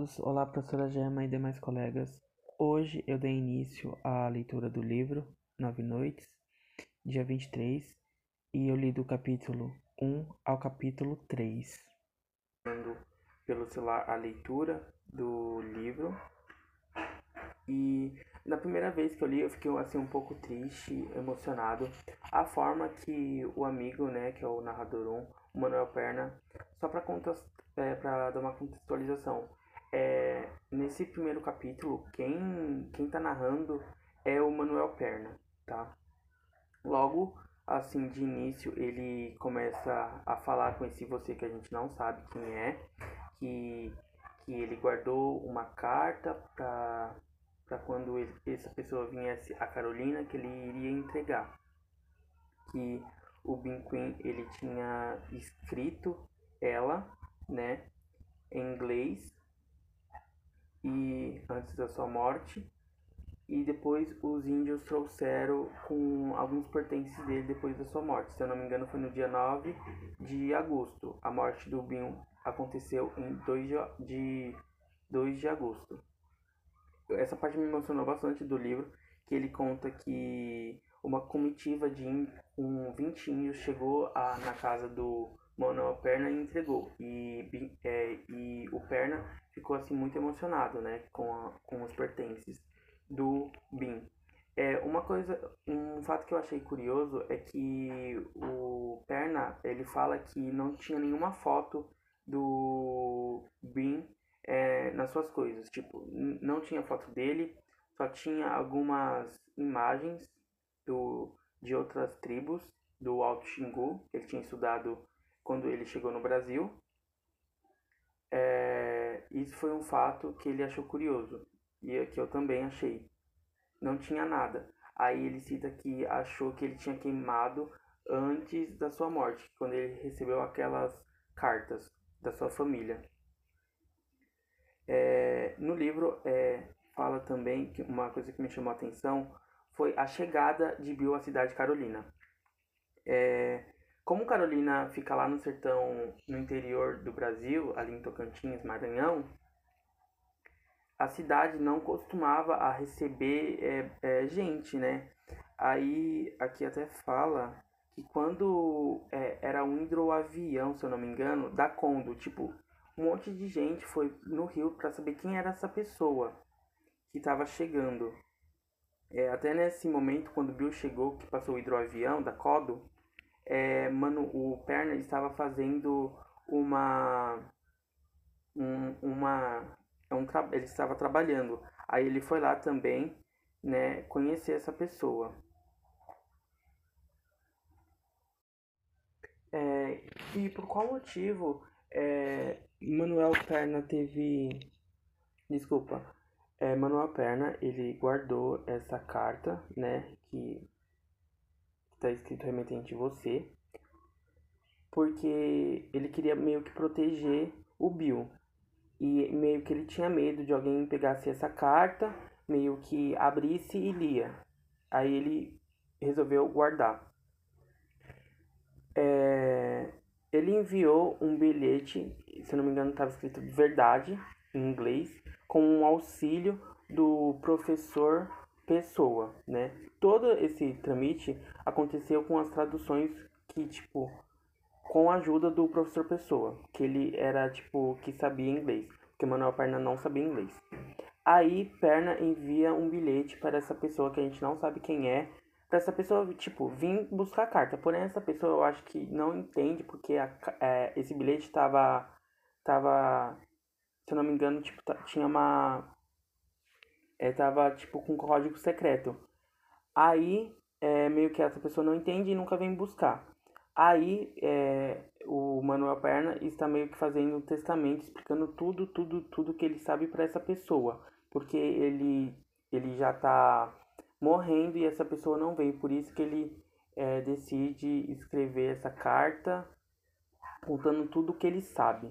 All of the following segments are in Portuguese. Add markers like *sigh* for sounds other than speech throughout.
todos, olá professora Gema e demais colegas. Hoje eu dei início à leitura do livro Nove Noites, dia 23, e eu li do capítulo 1 ao capítulo 3. Pelo celular a leitura do livro. E na primeira vez que eu li eu fiquei assim um pouco triste, emocionado. A forma que o amigo, né, que é o narrador 1, o Manuel Perna, só para é, dar uma contextualização. É, nesse primeiro capítulo, quem, quem tá narrando é o Manuel Perna, tá? Logo, assim, de início, ele começa a falar com esse você que a gente não sabe quem é, que, que ele guardou uma carta para para quando ele, essa pessoa viesse a Carolina que ele iria entregar que o Bin Queen ele tinha escrito ela né, em inglês e antes da sua morte e depois os índios trouxeram com alguns pertences dele depois da sua morte. Se eu não me engano, foi no dia 9 de agosto. A morte do Bin aconteceu em 2 de, 2 de agosto. Essa parte me emocionou bastante do livro, que ele conta que uma comitiva de um 20 índios chegou a, na casa do Manuel Perna entregou. E, é, e o Perna ficou assim muito emocionado, né, com, a, com os pertences do Bin. É, uma coisa, um fato que eu achei curioso é que o Perna, ele fala que não tinha nenhuma foto do Bin é, nas suas coisas. Tipo, não tinha foto dele, só tinha algumas imagens do, de outras tribos do Alto Xingu, que ele tinha estudado quando ele chegou no Brasil. É, isso foi um fato que ele achou curioso e que eu também achei. Não tinha nada. Aí ele cita que achou que ele tinha queimado antes da sua morte, quando ele recebeu aquelas cartas da sua família. É, no livro é, fala também que uma coisa que me chamou a atenção foi a chegada de Bill à cidade de Carolina. É, como Carolina fica lá no sertão, no interior do Brasil, ali em Tocantins, Maranhão, a cidade não costumava a receber é, é, gente, né? Aí aqui até fala que quando é, era um hidroavião, se eu não me engano, da Condo, tipo, um monte de gente foi no Rio para saber quem era essa pessoa que estava chegando. É, até nesse momento, quando Bill chegou, que passou o hidroavião da Codo, é, mano, o Perna estava fazendo uma. Um, uma é um ele estava trabalhando. Aí ele foi lá também, né, conhecer essa pessoa. É, e por qual motivo é, Manuel Perna teve. Desculpa. É, Manuel Perna, ele guardou essa carta, né, que está escrito remetente você, porque ele queria meio que proteger o Bill. E meio que ele tinha medo de alguém pegasse essa carta, meio que abrisse e lia. Aí ele resolveu guardar. É... Ele enviou um bilhete, se não me engano estava escrito verdade, em inglês, com um auxílio do professor Pessoa, né? Todo esse tramite aconteceu com as traduções que, tipo, com a ajuda do professor Pessoa, que ele era, tipo, que sabia inglês, porque Manuel Perna não sabia inglês. Aí Perna envia um bilhete para essa pessoa que a gente não sabe quem é, para essa pessoa, tipo, vir buscar a carta. Porém, essa pessoa eu acho que não entende, porque a, é, esse bilhete estava, tava, se eu não me engano, tipo, tinha uma é, tava tipo com código secreto. Aí é, meio que essa pessoa não entende e nunca vem buscar. Aí é, o Manuel Perna está meio que fazendo um testamento explicando tudo, tudo, tudo que ele sabe para essa pessoa, porque ele ele já está morrendo e essa pessoa não veio, por isso que ele é, decide escrever essa carta contando tudo o que ele sabe.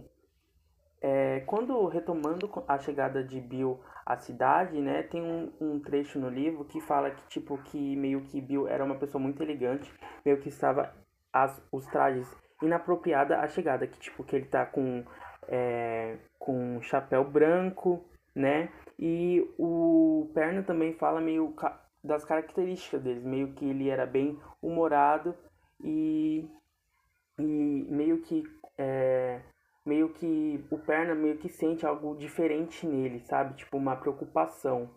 É, quando retomando a chegada de Bill à cidade, né, tem um, um, trecho no livro que fala que tipo que meio que Bill era uma pessoa muito elegante, meio que estava as, os trajes inapropriada à chegada, que tipo que ele tá com é, com um chapéu branco, né? E o Perna também fala meio das características dele, meio que ele era bem humorado e, e meio que é, meio que o Perna meio que sente algo diferente nele, sabe? Tipo uma preocupação.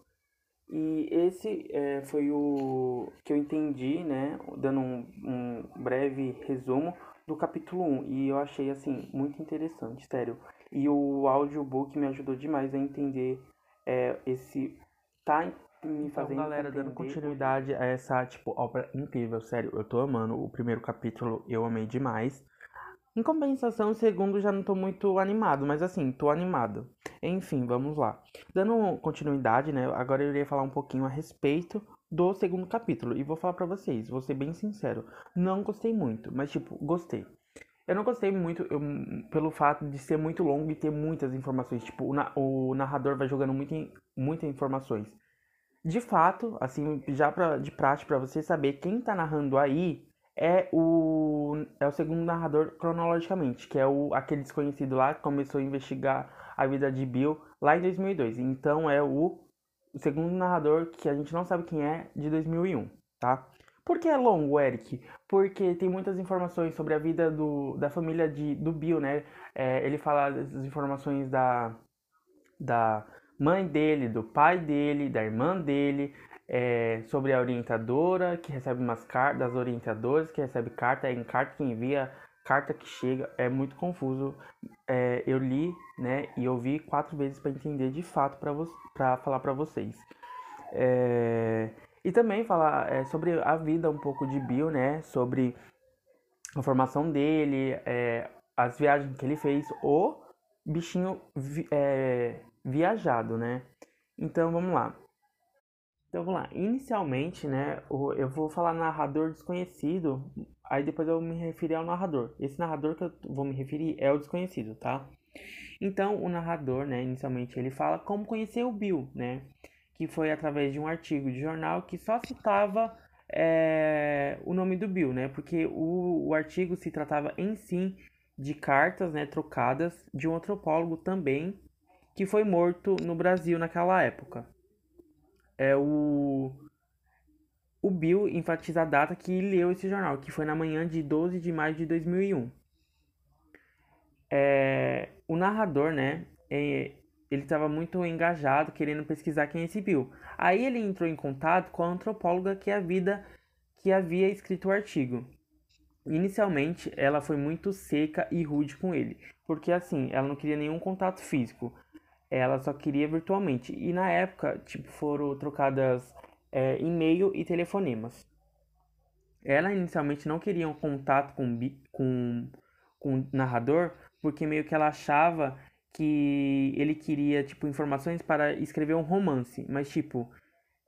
E esse é, foi o que eu entendi, né? Dando um, um breve resumo do capítulo 1. E eu achei, assim, muito interessante, sério. E o audiobook me ajudou demais a entender é, esse. Tá me então, fazendo. Então, galera, dando continuidade a essa, tipo, obra incrível, sério. Eu tô amando. O primeiro capítulo eu amei demais. Em compensação, o segundo já não tô muito animado, mas assim, tô animado. Enfim, vamos lá. Dando continuidade, né? Agora eu iria falar um pouquinho a respeito do segundo capítulo. E vou falar pra vocês, vou ser bem sincero. Não gostei muito, mas tipo, gostei. Eu não gostei muito eu, pelo fato de ser muito longo e ter muitas informações. Tipo, o, na, o narrador vai jogando muito, muitas informações. De fato, assim, já pra, de prática para você saber quem tá narrando aí é o, é o segundo narrador cronologicamente, que é o, aquele desconhecido lá que começou a investigar a vida de Bill lá em 2002. Então é o, o segundo narrador que a gente não sabe quem é de 2001, tá? Por que é longo, Eric? Porque tem muitas informações sobre a vida do, da família de, do Bill, né? É, ele fala as informações da, da mãe dele, do pai dele, da irmã dele, é, sobre a orientadora que recebe umas cartas, das orientadoras que recebe carta, é em carta que envia, carta que chega, é muito confuso. É, eu li, né, e ouvi quatro vezes para entender de fato para falar para vocês. É, e também falar é, sobre a vida um pouco de Bill, né, sobre a formação dele, é, as viagens que ele fez, o bichinho vi, é, viajado, né. Então vamos lá. Então vamos lá. Inicialmente, né, eu vou falar narrador desconhecido, aí depois eu me referir ao narrador. Esse narrador que eu vou me referir é o desconhecido, tá? Então o narrador, né, inicialmente ele fala como conhecer o Bill, né? Que foi através de um artigo de jornal que só citava é, o nome do Bill, né? Porque o, o artigo se tratava em si de cartas, né, trocadas de um antropólogo também que foi morto no Brasil naquela época é o o Bill enfatiza a data que leu esse jornal, que foi na manhã de 12 de maio de 2001. É, o narrador, né, é, ele estava muito engajado, querendo pesquisar quem é esse Bill. Aí ele entrou em contato com a antropóloga que, a vida, que havia escrito o artigo. Inicialmente, ela foi muito seca e rude com ele, porque assim, ela não queria nenhum contato físico ela só queria virtualmente. E na época, tipo, foram trocadas é, e-mail e telefonemas. Ela inicialmente não queria um contato com, com, com o narrador, porque meio que ela achava que ele queria, tipo, informações para escrever um romance. Mas, tipo,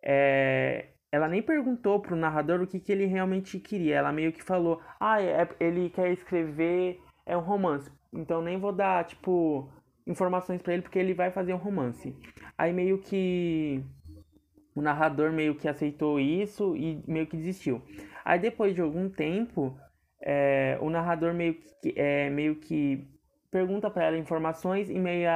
é, ela nem perguntou pro narrador o que, que ele realmente queria. Ela meio que falou, ah, é, ele quer escrever é um romance. Então nem vou dar, tipo, informações para ele porque ele vai fazer um romance. Aí meio que o narrador meio que aceitou isso e meio que desistiu. Aí depois de algum tempo, é, o narrador meio que, é, meio que pergunta para ela informações e meio,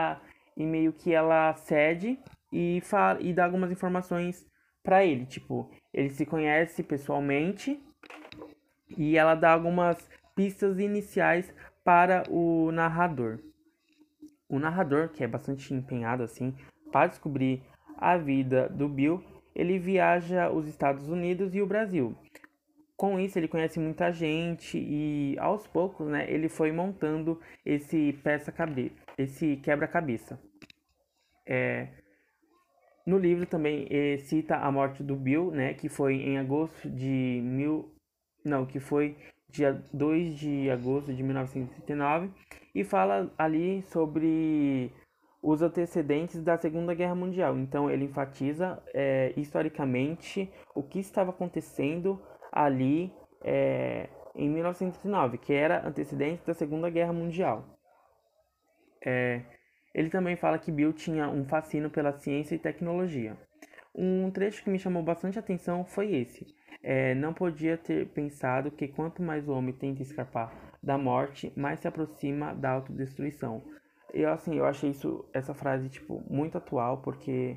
e meio que ela cede e, fala, e dá algumas informações para ele. Tipo, ele se conhece pessoalmente e ela dá algumas pistas iniciais para o narrador. O narrador, que é bastante empenhado assim para descobrir a vida do Bill, ele viaja os Estados Unidos e o Brasil. Com isso, ele conhece muita gente e aos poucos, né, ele foi montando esse peça cabe esse quebra-cabeça. É, no livro também é, cita a morte do Bill, né, que foi em agosto de mil, não, que foi dia 2 de agosto de 1939, e fala ali sobre os antecedentes da Segunda Guerra Mundial. Então ele enfatiza é, historicamente o que estava acontecendo ali é, em 1939, que era antecedente da Segunda Guerra Mundial. É, ele também fala que Bill tinha um fascínio pela ciência e tecnologia. Um trecho que me chamou bastante atenção foi esse. É, não podia ter pensado que quanto mais o homem tenta escapar da morte, mais se aproxima da autodestruição. Eu, assim, eu achei isso, essa frase, tipo, muito atual, porque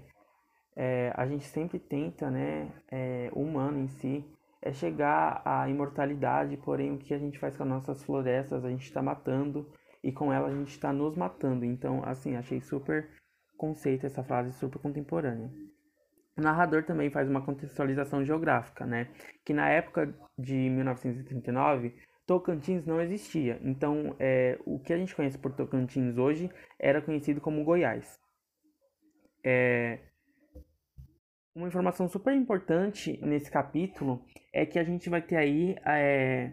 é, a gente sempre tenta, né, é, o humano em si, é chegar à imortalidade, porém o que a gente faz com as nossas florestas, a gente está matando, e com ela a gente está nos matando. Então, assim, achei super conceito essa frase, super contemporânea. O narrador também faz uma contextualização geográfica, né? Que na época de 1939, Tocantins não existia. Então, é, o que a gente conhece por Tocantins hoje era conhecido como Goiás. É, uma informação super importante nesse capítulo é que a gente vai ter aí é,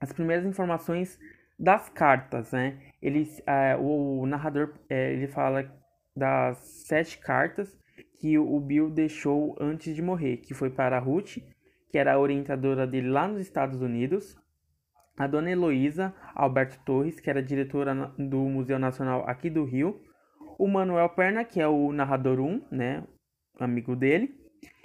as primeiras informações das cartas, né? Ele, é, o narrador é, ele fala das sete cartas que o Bill deixou antes de morrer, que foi para a Ruth, que era a orientadora dele lá nos Estados Unidos, a dona Heloísa Alberto Torres, que era diretora do Museu Nacional aqui do Rio, o Manuel Perna, que é o narrador 1, né, amigo dele,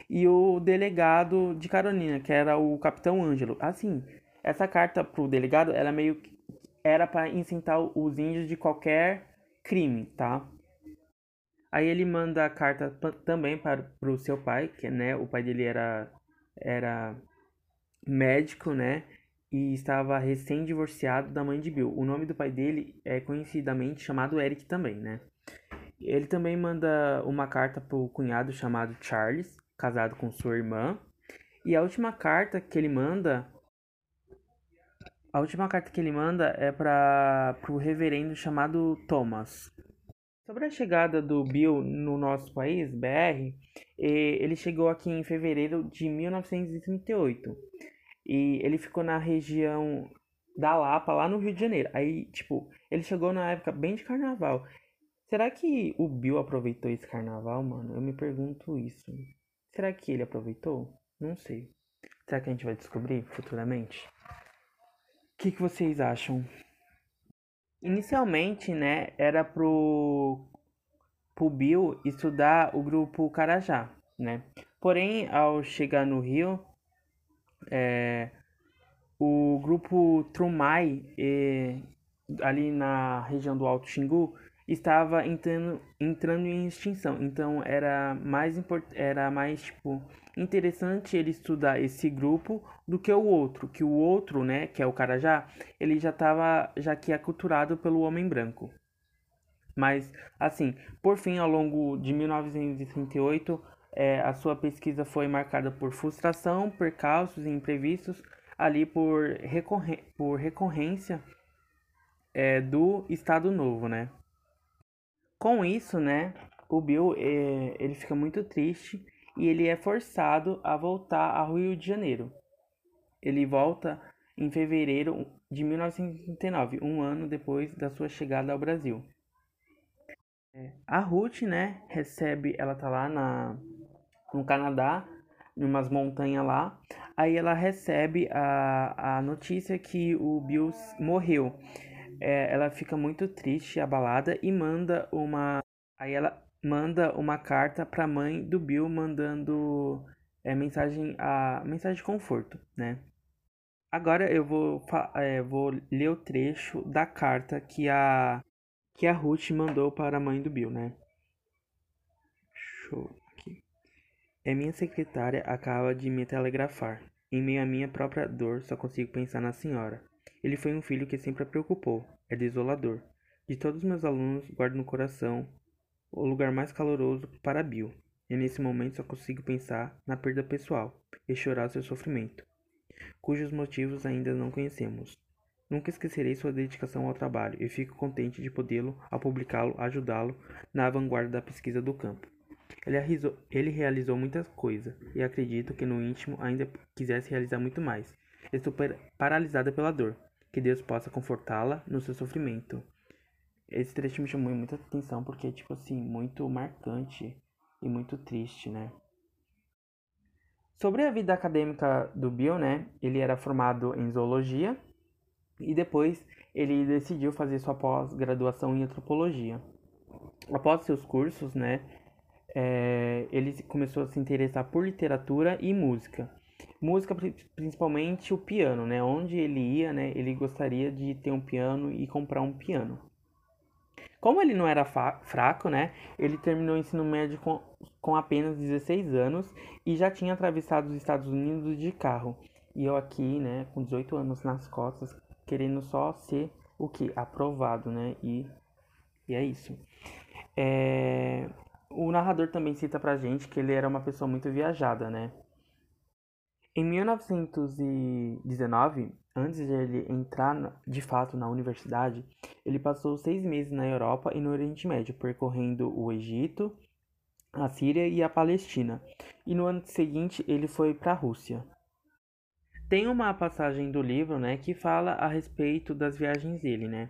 e o delegado de Carolina, que era o Capitão Ângelo. Assim, essa carta pro delegado, ela meio que era para incitar os índios de qualquer crime, tá? Aí ele manda a carta também para o seu pai, que né, o pai dele era era médico, né? e estava recém-divorciado da mãe de Bill. O nome do pai dele é conhecidamente chamado Eric também, né? Ele também manda uma carta pro cunhado chamado Charles, casado com sua irmã. E a última carta que ele manda a última carta que ele manda é para o reverendo chamado Thomas. Sobre a chegada do Bill no nosso país, BR, ele chegou aqui em fevereiro de 1938. E ele ficou na região da Lapa, lá no Rio de Janeiro. Aí, tipo, ele chegou na época bem de carnaval. Será que o Bill aproveitou esse carnaval, mano? Eu me pergunto isso. Será que ele aproveitou? Não sei. Será que a gente vai descobrir futuramente? O que, que vocês acham? Inicialmente, né, era pro, pro Bill estudar o grupo Carajá, né? Porém, ao chegar no Rio, é, o grupo Trumai, é, ali na região do Alto Xingu, estava entrando, entrando em extinção. Então era mais era mais tipo interessante ele estudar esse grupo do que o outro, que o outro, né, que é o Carajá, ele já estava já que aculturado pelo homem branco. Mas assim, por fim, ao longo de 1938, é, a sua pesquisa foi marcada por frustração, percalços e imprevistos, ali por, recorre por recorrência é, do Estado Novo, né? Com isso, né, o Bill é, ele fica muito triste e ele é forçado a voltar ao Rio de Janeiro. Ele volta em fevereiro de 1939, um ano depois da sua chegada ao Brasil. É, a Ruth, né, recebe, ela tá lá na no Canadá, em umas montanhas lá. Aí ela recebe a, a notícia que o Bill morreu. É, ela fica muito triste, abalada e manda uma. Aí ela manda uma carta para a mãe do Bill mandando é, mensagem a mensagem de conforto, né? Agora eu vou, é, vou ler o trecho da carta que a que a Ruth mandou para a mãe do Bill, né? Show. É minha secretária acaba de me telegrafar. Em meio à minha própria dor, só consigo pensar na senhora. Ele foi um filho que sempre a preocupou. É desolador. De todos meus alunos, guardo no coração o lugar mais caloroso para Bill. E nesse momento só consigo pensar na perda pessoal e chorar seu sofrimento, cujos motivos ainda não conhecemos. Nunca esquecerei sua dedicação ao trabalho e fico contente de podê-lo, ao publicá-lo, ajudá-lo na vanguarda da pesquisa do campo. Ele, arrisou, ele realizou muitas coisas e acredito que no íntimo ainda quisesse realizar muito mais. Estou paralisada pela dor. Que Deus possa confortá-la no seu sofrimento. Esse trecho me chamou muita atenção porque, tipo assim, muito marcante e muito triste, né? Sobre a vida acadêmica do Bill, né? Ele era formado em zoologia e depois ele decidiu fazer sua pós-graduação em antropologia. Após seus cursos, né? é, ele começou a se interessar por literatura e música. Música, principalmente o piano, né? Onde ele ia, né? Ele gostaria de ter um piano e comprar um piano. Como ele não era fraco, né? Ele terminou o ensino médio com, com apenas 16 anos e já tinha atravessado os Estados Unidos de carro. E eu aqui, né, com 18 anos nas costas, querendo só ser o que? Aprovado, né? E, e é isso. É... O narrador também cita pra gente que ele era uma pessoa muito viajada, né? Em 1919, antes de ele entrar de fato na universidade, ele passou seis meses na Europa e no Oriente Médio, percorrendo o Egito, a Síria e a Palestina. E no ano seguinte ele foi para a Rússia. Tem uma passagem do livro, né, que fala a respeito das viagens dele, né,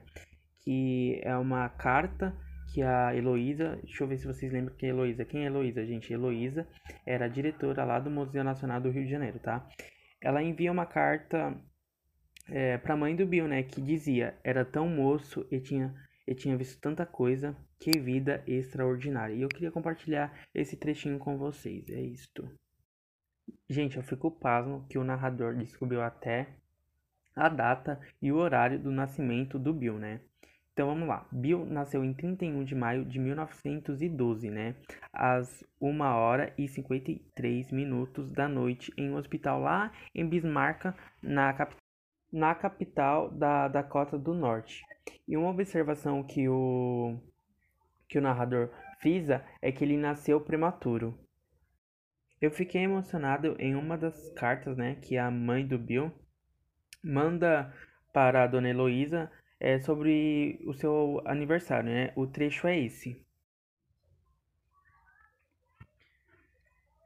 que é uma carta que a Heloísa, deixa eu ver se vocês lembram quem é Heloísa. Quem é Heloísa, gente? Heloísa era a diretora lá do Museu Nacional do Rio de Janeiro, tá? Ela envia uma carta é, pra mãe do Bill, né? Que dizia, era tão moço e tinha, e tinha visto tanta coisa, que vida extraordinária. E eu queria compartilhar esse trechinho com vocês, é isto. Gente, eu fico pasmo que o narrador descobriu até a data e o horário do nascimento do Bill, né? Então vamos lá. Bill nasceu em 31 de maio de 1912, né? Às 1 hora e 53 minutos da noite, em um hospital lá em Bismarck, na, cap na capital da Dakota do Norte. E uma observação que o, que o narrador frisa é que ele nasceu prematuro. Eu fiquei emocionado em uma das cartas, né, que a mãe do Bill manda para a dona Heloísa é sobre o seu aniversário, né? O trecho é esse.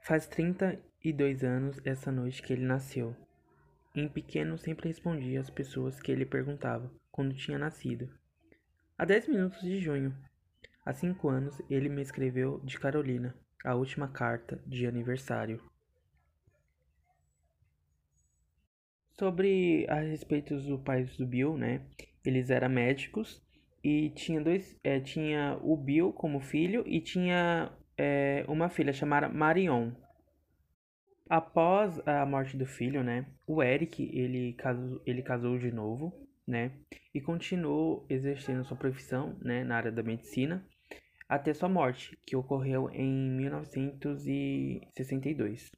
Faz 32 anos essa noite que ele nasceu. Em pequeno sempre respondia às pessoas que ele perguntava quando tinha nascido. Há 10 minutos de junho. Há cinco anos ele me escreveu de Carolina, a última carta de aniversário. Sobre a respeito do pai do Bill, né? Eles eram médicos e tinha dois, é, tinha o Bill como filho e tinha é, uma filha chamada Marion. Após a morte do filho, né, o Eric ele casou, ele casou de novo, né, e continuou exercendo sua profissão, né, na área da medicina até sua morte, que ocorreu em 1962.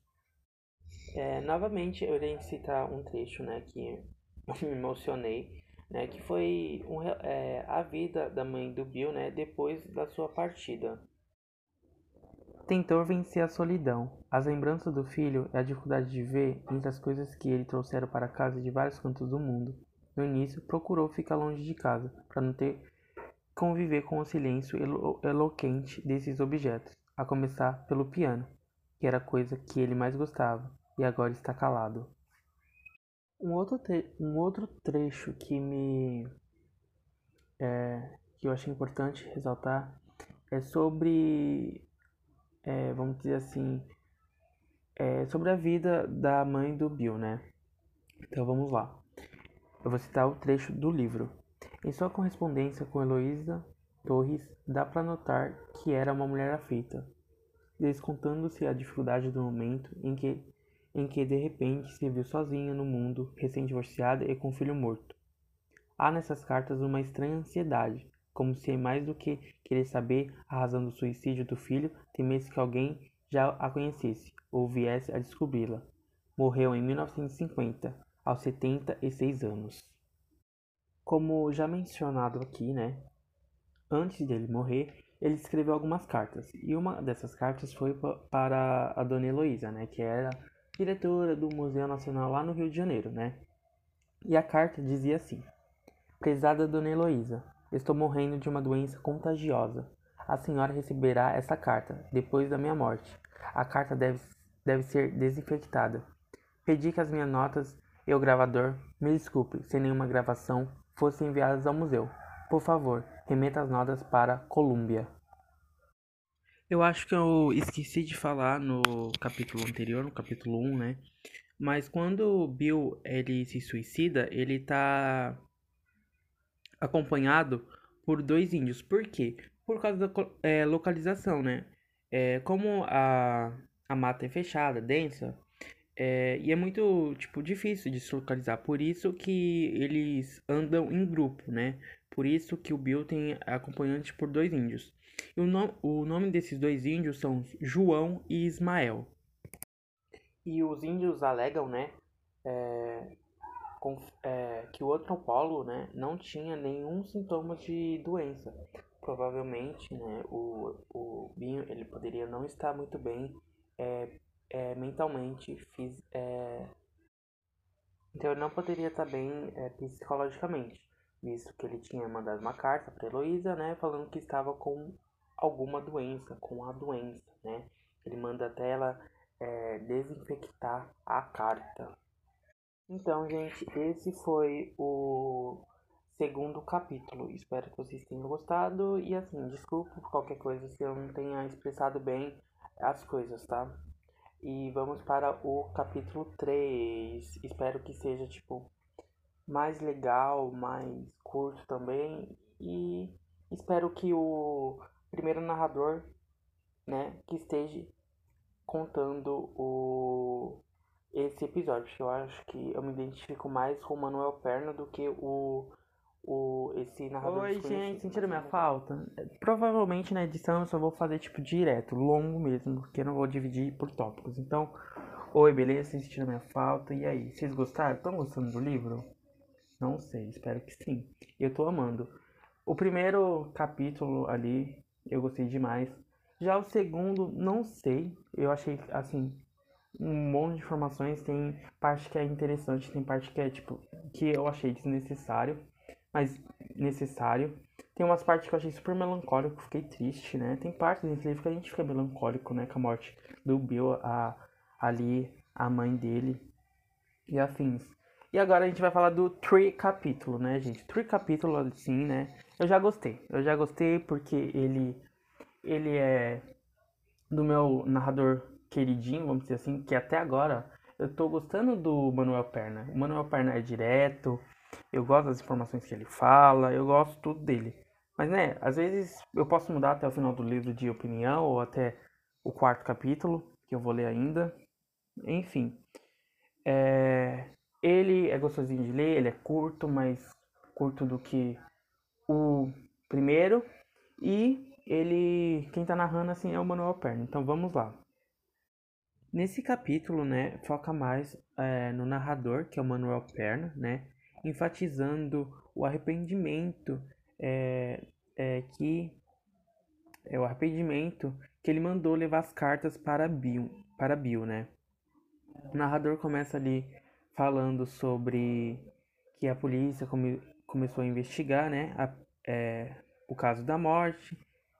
É, novamente, eu irei citar um trecho, né, que *laughs* me emocionei né, que foi um, é, a vida da mãe do Bill né, depois da sua partida. Tentou vencer a solidão. As lembranças do filho e a dificuldade de ver entre as coisas que ele trouxeram para casa de vários cantos do mundo. No início, procurou ficar longe de casa, para não ter conviver com o silêncio elo eloquente desses objetos, a começar pelo piano, que era a coisa que ele mais gostava, e agora está calado. Um outro, um outro trecho que me é, que eu achei importante ressaltar é sobre, é, vamos dizer assim, é sobre a vida da mãe do Bill, né? Então vamos lá. Eu vou citar o trecho do livro. Em sua correspondência com Heloísa Torres, dá para notar que era uma mulher aflita, descontando-se a dificuldade do momento em que em que de repente se viu sozinha no mundo, recém-divorciada e com um filho morto. Há nessas cartas uma estranha ansiedade, como se mais do que querer saber a razão do suicídio do filho, temesse que alguém já a conhecesse ou viesse a descobri-la. Morreu em 1950, aos 76 anos. Como já mencionado aqui, né? Antes dele morrer, ele escreveu algumas cartas, e uma dessas cartas foi para a dona Heloísa, né, que era diretora do Museu Nacional lá no Rio de Janeiro, né? E a carta dizia assim: Prezada Dona Heloísa, estou morrendo de uma doença contagiosa. A senhora receberá essa carta depois da minha morte. A carta deve, deve ser desinfectada. Pedi que as minhas notas e o gravador, me desculpe, sem nenhuma gravação, fossem enviadas ao museu. Por favor, remeta as notas para Colômbia. Eu acho que eu esqueci de falar no capítulo anterior, no capítulo 1, né? Mas quando o Bill ele se suicida, ele tá acompanhado por dois índios. Por quê? Por causa da é, localização, né? É, como a, a mata é fechada, densa, é, e é muito, tipo, difícil de se localizar. Por isso que eles andam em grupo, né? Por isso que o Bill tem acompanhante por dois índios. E o, no o nome desses dois índios são João e Ismael. E os índios alegam, né, é, com, é, que o antropólogo, né, não tinha nenhum sintoma de doença. Provavelmente, né, o, o Binho, ele poderia não estar muito bem é, é, mentalmente, fiz, é, então ele não poderia estar bem é, psicologicamente, visto que ele tinha mandado uma carta para Heloísa, né, falando que estava com alguma doença, com a doença, né. Ele manda até ela é, desinfectar a carta. Então, gente, esse foi o segundo capítulo. Espero que vocês tenham gostado. E assim, desculpa por qualquer coisa se eu não tenha expressado bem as coisas, tá? E vamos para o capítulo 3. Espero que seja, tipo, mais legal, mais curto também. E espero que o primeiro narrador, né, que esteja contando o esse episódio, porque eu acho que eu me identifico mais com o Manuel Perna do que o, o esse narrador Oi, gente, sentiram minha falta? Provavelmente na edição eu só vou fazer tipo direto, longo mesmo, porque eu não vou dividir por tópicos. Então, oi, beleza? Vocês sentiram minha falta? E aí, vocês gostaram? Estão gostando do livro? Não sei, espero que sim. Eu tô amando. O primeiro capítulo ali, eu gostei demais. Já o segundo, não sei. Eu achei, assim, um monte de informações. Tem parte que é interessante, tem parte que é, tipo, que eu achei desnecessário, mas necessário. Tem umas partes que eu achei super melancólico, fiquei triste, né? Tem partes desse livro que a gente fica melancólico, né? Com a morte do Bill, a, ali, a mãe dele e afins. E agora a gente vai falar do Tree capítulo, né, gente? Tree capítulo, assim, né? Eu já gostei. Eu já gostei porque ele ele é do meu narrador queridinho, vamos dizer assim, que até agora eu tô gostando do Manuel Perna. O Manuel Perna é direto, eu gosto das informações que ele fala, eu gosto tudo dele. Mas, né, às vezes eu posso mudar até o final do livro de opinião ou até o quarto capítulo, que eu vou ler ainda. Enfim, é... ele é gostosinho de ler, ele é curto, mais curto do que o primeiro. E ele, quem tá narrando assim é o Manuel Perna. Então vamos lá. Nesse capítulo, né, foca mais é, no narrador, que é o Manuel Perna, né, enfatizando o arrependimento é, é, que é o arrependimento que ele mandou levar as cartas para Bill, para Bill, né? O narrador começa ali falando sobre que a polícia come, começou a investigar, né, a, é, o caso da morte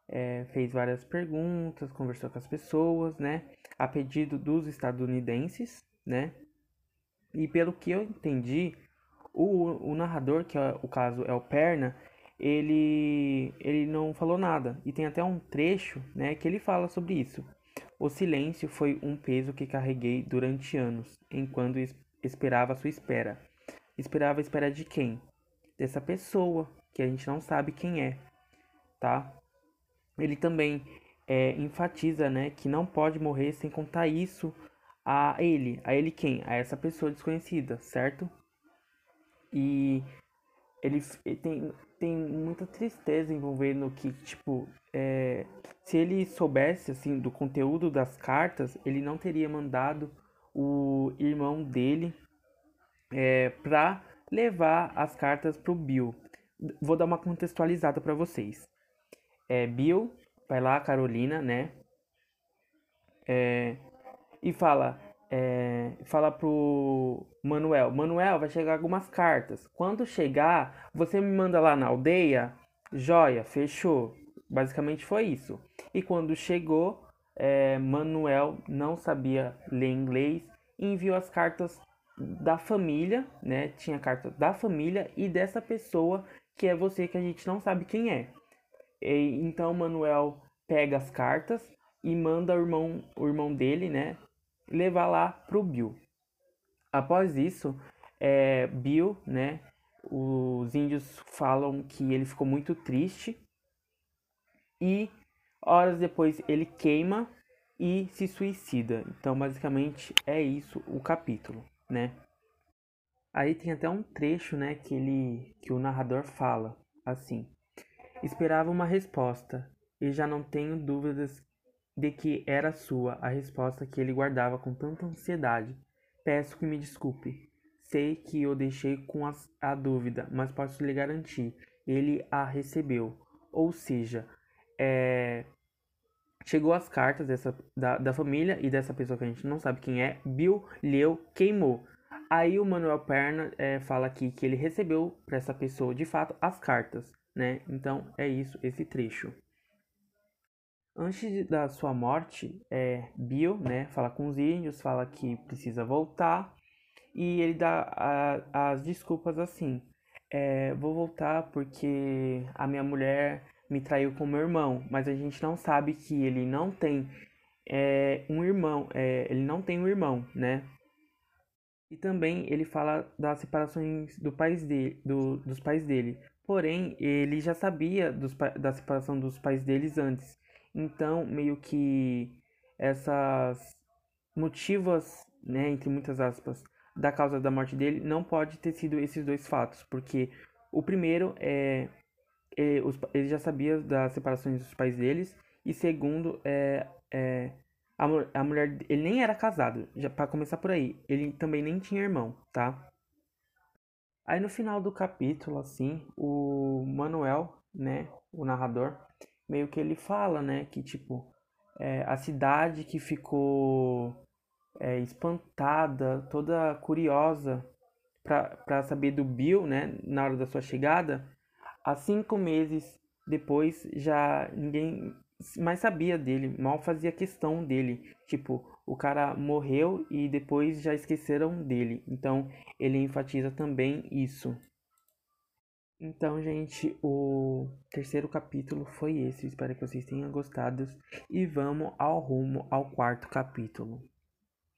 é, fez várias perguntas, conversou com as pessoas, né? A pedido dos estadunidenses, né? E pelo que eu entendi, o, o narrador, que é, o caso é o Perna, ele, ele não falou nada. E tem até um trecho né, que ele fala sobre isso. O silêncio foi um peso que carreguei durante anos, enquanto esperava a sua espera. Esperava a espera de quem? Dessa pessoa, que a gente não sabe quem é, tá? ele também é, enfatiza né, que não pode morrer sem contar isso a ele. A ele quem? A essa pessoa desconhecida, certo? E ele, tem, tem muita tristeza envolvendo que, tipo, é, se ele soubesse, assim, do conteúdo das cartas, ele não teria mandado o irmão dele é, pra levar as cartas pro Bill. Vou dar uma contextualizada para vocês é, Bill, vai lá, Carolina, né? É, e fala, é, fala pro Manuel, Manuel, vai chegar algumas cartas. Quando chegar, você me manda lá na aldeia, joia, fechou. Basicamente foi isso. E quando chegou, é, Manuel não sabia ler inglês enviou as cartas da família, né? Tinha carta da família e dessa pessoa que é você que a gente não sabe quem é. E, então Manuel pega as cartas e manda o irmão, o irmão dele, né, levar lá pro Bill. Após isso, é, Bill, né, os índios falam que ele ficou muito triste e horas depois ele queima e se suicida. Então, basicamente é isso o capítulo, né? Aí tem até um trecho, né, que ele que o narrador fala assim: Esperava uma resposta, e já não tenho dúvidas de que era sua a resposta que ele guardava com tanta ansiedade. Peço que me desculpe. Sei que o deixei com a, a dúvida, mas posso lhe garantir, ele a recebeu. Ou seja, é, chegou as cartas dessa, da, da família e dessa pessoa que a gente não sabe quem é, Bill leu, queimou. Aí o Manuel Perna é, fala aqui que ele recebeu para essa pessoa de fato as cartas, né? Então é isso, esse trecho. Antes da sua morte, é, Bill, né, fala com os índios, fala que precisa voltar e ele dá a, as desculpas assim: é, vou voltar porque a minha mulher me traiu com meu irmão, mas a gente não sabe que ele não tem é, um irmão, é, ele não tem um irmão, né? E também ele fala das separações do pais dele, do, dos pais dele. Porém, ele já sabia dos, da separação dos pais deles antes. Então, meio que essas motivos, né, entre muitas aspas, da causa da morte dele não pode ter sido esses dois fatos, porque o primeiro é, é os, ele já sabia das separações dos pais deles e segundo é, é a, a mulher ele nem era casado, já para começar por aí, ele também nem tinha irmão, tá? Aí no final do capítulo, assim, o Manuel, né, o narrador, meio que ele fala, né, que tipo, é, a cidade que ficou é, espantada, toda curiosa para saber do Bill, né, na hora da sua chegada, há cinco meses depois já ninguém mais sabia dele, mal fazia questão dele. Tipo, o cara morreu e depois já esqueceram dele. Então, ele enfatiza também isso. Então, gente, o terceiro capítulo foi esse. Espero que vocês tenham gostado. E vamos ao rumo ao quarto capítulo.